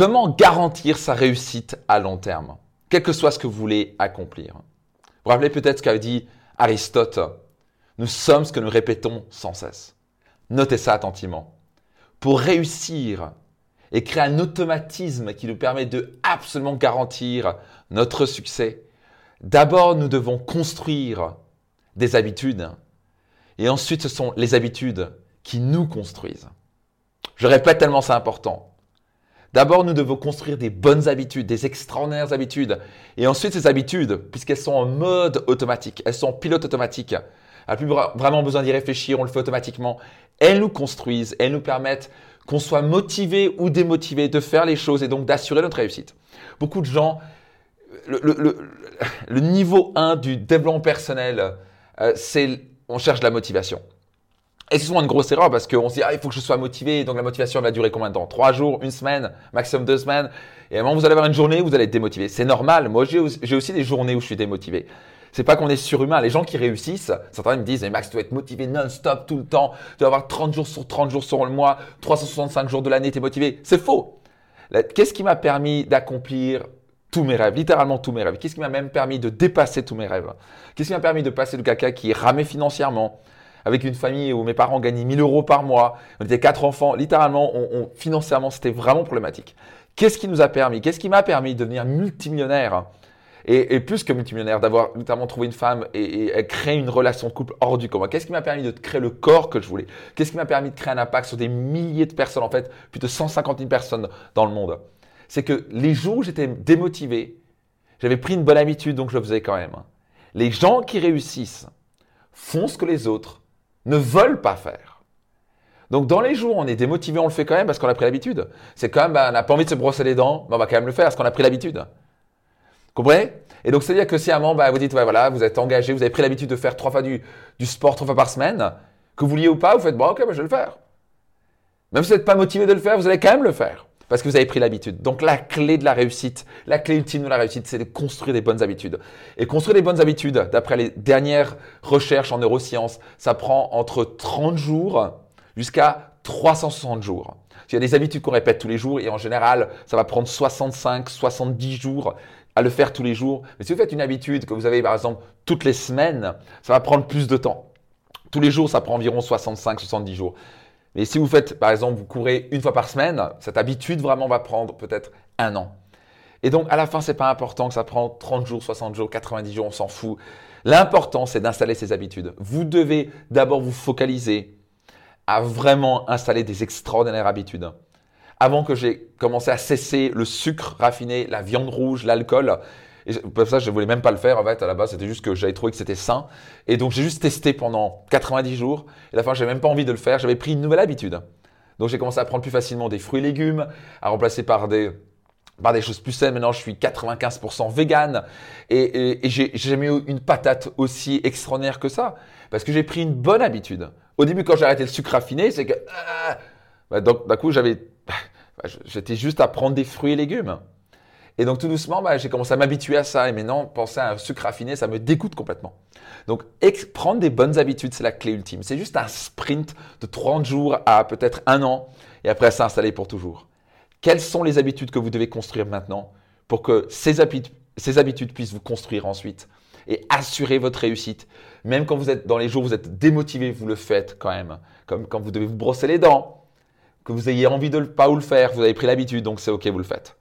Comment garantir sa réussite à long terme, quel que soit ce que vous voulez accomplir? Vous vous rappelez peut-être ce qu'avait dit Aristote Nous sommes ce que nous répétons sans cesse. Notez ça attentivement. Pour réussir et créer un automatisme qui nous permet de absolument garantir notre succès, d'abord nous devons construire des habitudes et ensuite ce sont les habitudes qui nous construisent. Je répète tellement c'est important. D'abord, nous devons construire des bonnes habitudes, des extraordinaires habitudes. Et ensuite, ces habitudes, puisqu'elles sont en mode automatique, elles sont en pilote automatique, on n'a plus vraiment besoin d'y réfléchir, on le fait automatiquement, elles nous construisent, elles nous permettent qu'on soit motivé ou démotivé de faire les choses et donc d'assurer notre réussite. Beaucoup de gens, le, niveau 1 du développement personnel, euh, c'est on cherche la motivation. Et c'est souvent une grosse erreur parce qu'on se dit, ah, il faut que je sois motivé. Donc la motivation va durer combien de temps? Trois jours, une semaine, maximum deux semaines. Et à un moment, vous allez avoir une journée où vous allez être démotivé. C'est normal. Moi, j'ai aussi des journées où je suis démotivé. C'est pas qu'on est surhumain. Les gens qui réussissent, certains me disent, mais Max, tu dois être motivé non-stop tout le temps. Tu dois avoir 30 jours sur 30 jours sur le mois, 365 jours de l'année, tu es motivé. C'est faux. Qu'est-ce qui m'a permis d'accomplir tous mes rêves, littéralement tous mes rêves Qu'est-ce qui m'a même permis de dépasser tous mes rêves? Qu'est-ce qui m'a permis de passer de caca qui est ramé financièrement? Avec une famille où mes parents gagnaient 1000 euros par mois, on était quatre enfants, littéralement, financièrement, c'était vraiment problématique. Qu'est-ce qui nous a permis Qu'est-ce qui m'a permis de devenir multimillionnaire? Et, plus que multimillionnaire, d'avoir notamment trouvé une femme et, créer une relation de couple hors du commun. Qu'est-ce qui m'a permis de créer le corps que je voulais? Qu'est-ce qui m'a permis de créer un impact sur des milliers de personnes, en fait, plus de 150 000 personnes dans le monde? C'est que les jours où j'étais démotivé, j'avais pris une bonne habitude, donc je le faisais quand même. Les gens qui réussissent font ce que les autres ne veulent pas faire. Donc dans les jours on est démotivé, on le fait quand même parce qu'on a pris l'habitude. C'est quand même, ben, on n'a pas envie de se brosser les dents, mais on va quand même le faire parce qu'on a pris l'habitude. Comprenez? Et donc c'est-à-dire que si à un moment, ben, vous dites, voilà, vous êtes engagé, vous avez pris l'habitude de faire trois fois du, sport trois fois par semaine, que vous vouliez ou pas, vous faites, bon ok, ben, je vais le faire. Même si vous n'êtes pas motivé de le faire, vous allez quand même le faire parce que vous avez pris l'habitude. Donc la clé de la réussite, la clé ultime de la réussite, c'est de construire des bonnes habitudes. Et construire des bonnes habitudes, d'après les dernières recherches en neurosciences, ça prend entre 30 jours jusqu'à 360 jours. Il y a des habitudes qu'on répète tous les jours et en général, ça va prendre 65, 70 jours à le faire tous les jours. Mais si vous faites une habitude que vous avez par exemple toutes les semaines, ça va prendre plus de temps. Tous les jours, ça prend environ 65, 70 jours. Mais si vous faites, par exemple, vous courez une fois par semaine, cette habitude vraiment va prendre peut-être un an. Et donc, à la fin, c'est pas important que ça prend 30 jours, 60 jours, 90 jours, on s'en fout. L'important, c'est d'installer ces habitudes. Vous devez d'abord vous focaliser à vraiment installer des extraordinaires habitudes. Avant que j'ai commencé à cesser le sucre raffiné, la viande rouge, l'alcool, et pour ça, je voulais même pas le faire en fait. À la base, c'était juste que j'avais trouvé que c'était sain. Et donc, j'ai juste testé pendant 90 jours. Et à la fin, j'avais même pas envie de le faire. J'avais pris une nouvelle habitude. Donc, j'ai commencé à prendre plus facilement des fruits et légumes, à remplacer par des par des choses plus saines. Maintenant, je suis 95% vegan et, et, j'ai jamais eu une patate aussi extraordinaire que ça parce que j'ai pris une bonne habitude. Au début, quand j'ai arrêté le sucre raffiné, c'est que bah, donc d'un coup, j'avais j'étais juste à prendre des fruits et légumes. Et donc tout doucement, bah, j'ai commencé à m'habituer à ça. Et maintenant, penser à un sucre raffiné, ça me dégoûte complètement. Donc prendre des bonnes habitudes, c'est la clé ultime. C'est juste un sprint de 30 jours à peut-être un an et après s'installer pour toujours. Quelles sont les habitudes que vous devez construire maintenant pour que ces habitudes, ces habitudes puissent vous construire ensuite et assurer votre réussite? Même quand vous êtes dans les jours où vous êtes démotivé, vous le faites quand même. Comme quand vous devez vous brosser les dents, que vous ayez envie de ne pas vous le faire, vous avez pris l'habitude, donc c'est ok, vous le faites.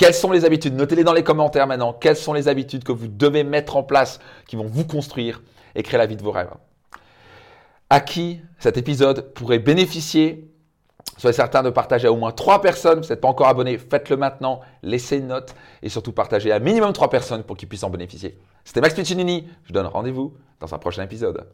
Quelles sont les habitudes? Notez-les dans les commentaires maintenant. Quelles sont les habitudes que vous devez mettre en place qui vont vous construire et créer la vie de vos rêves? À qui cet épisode pourrait bénéficier? Soyez certain de partager à au moins 3 personnes. Vous n'êtes pas encore abonné, faites-le maintenant. Laissez une note et surtout partagez à minimum 3 personnes pour qu'ils puissent en bénéficier. C'était Max Piccinini. Je vous donne rendez-vous dans un prochain épisode.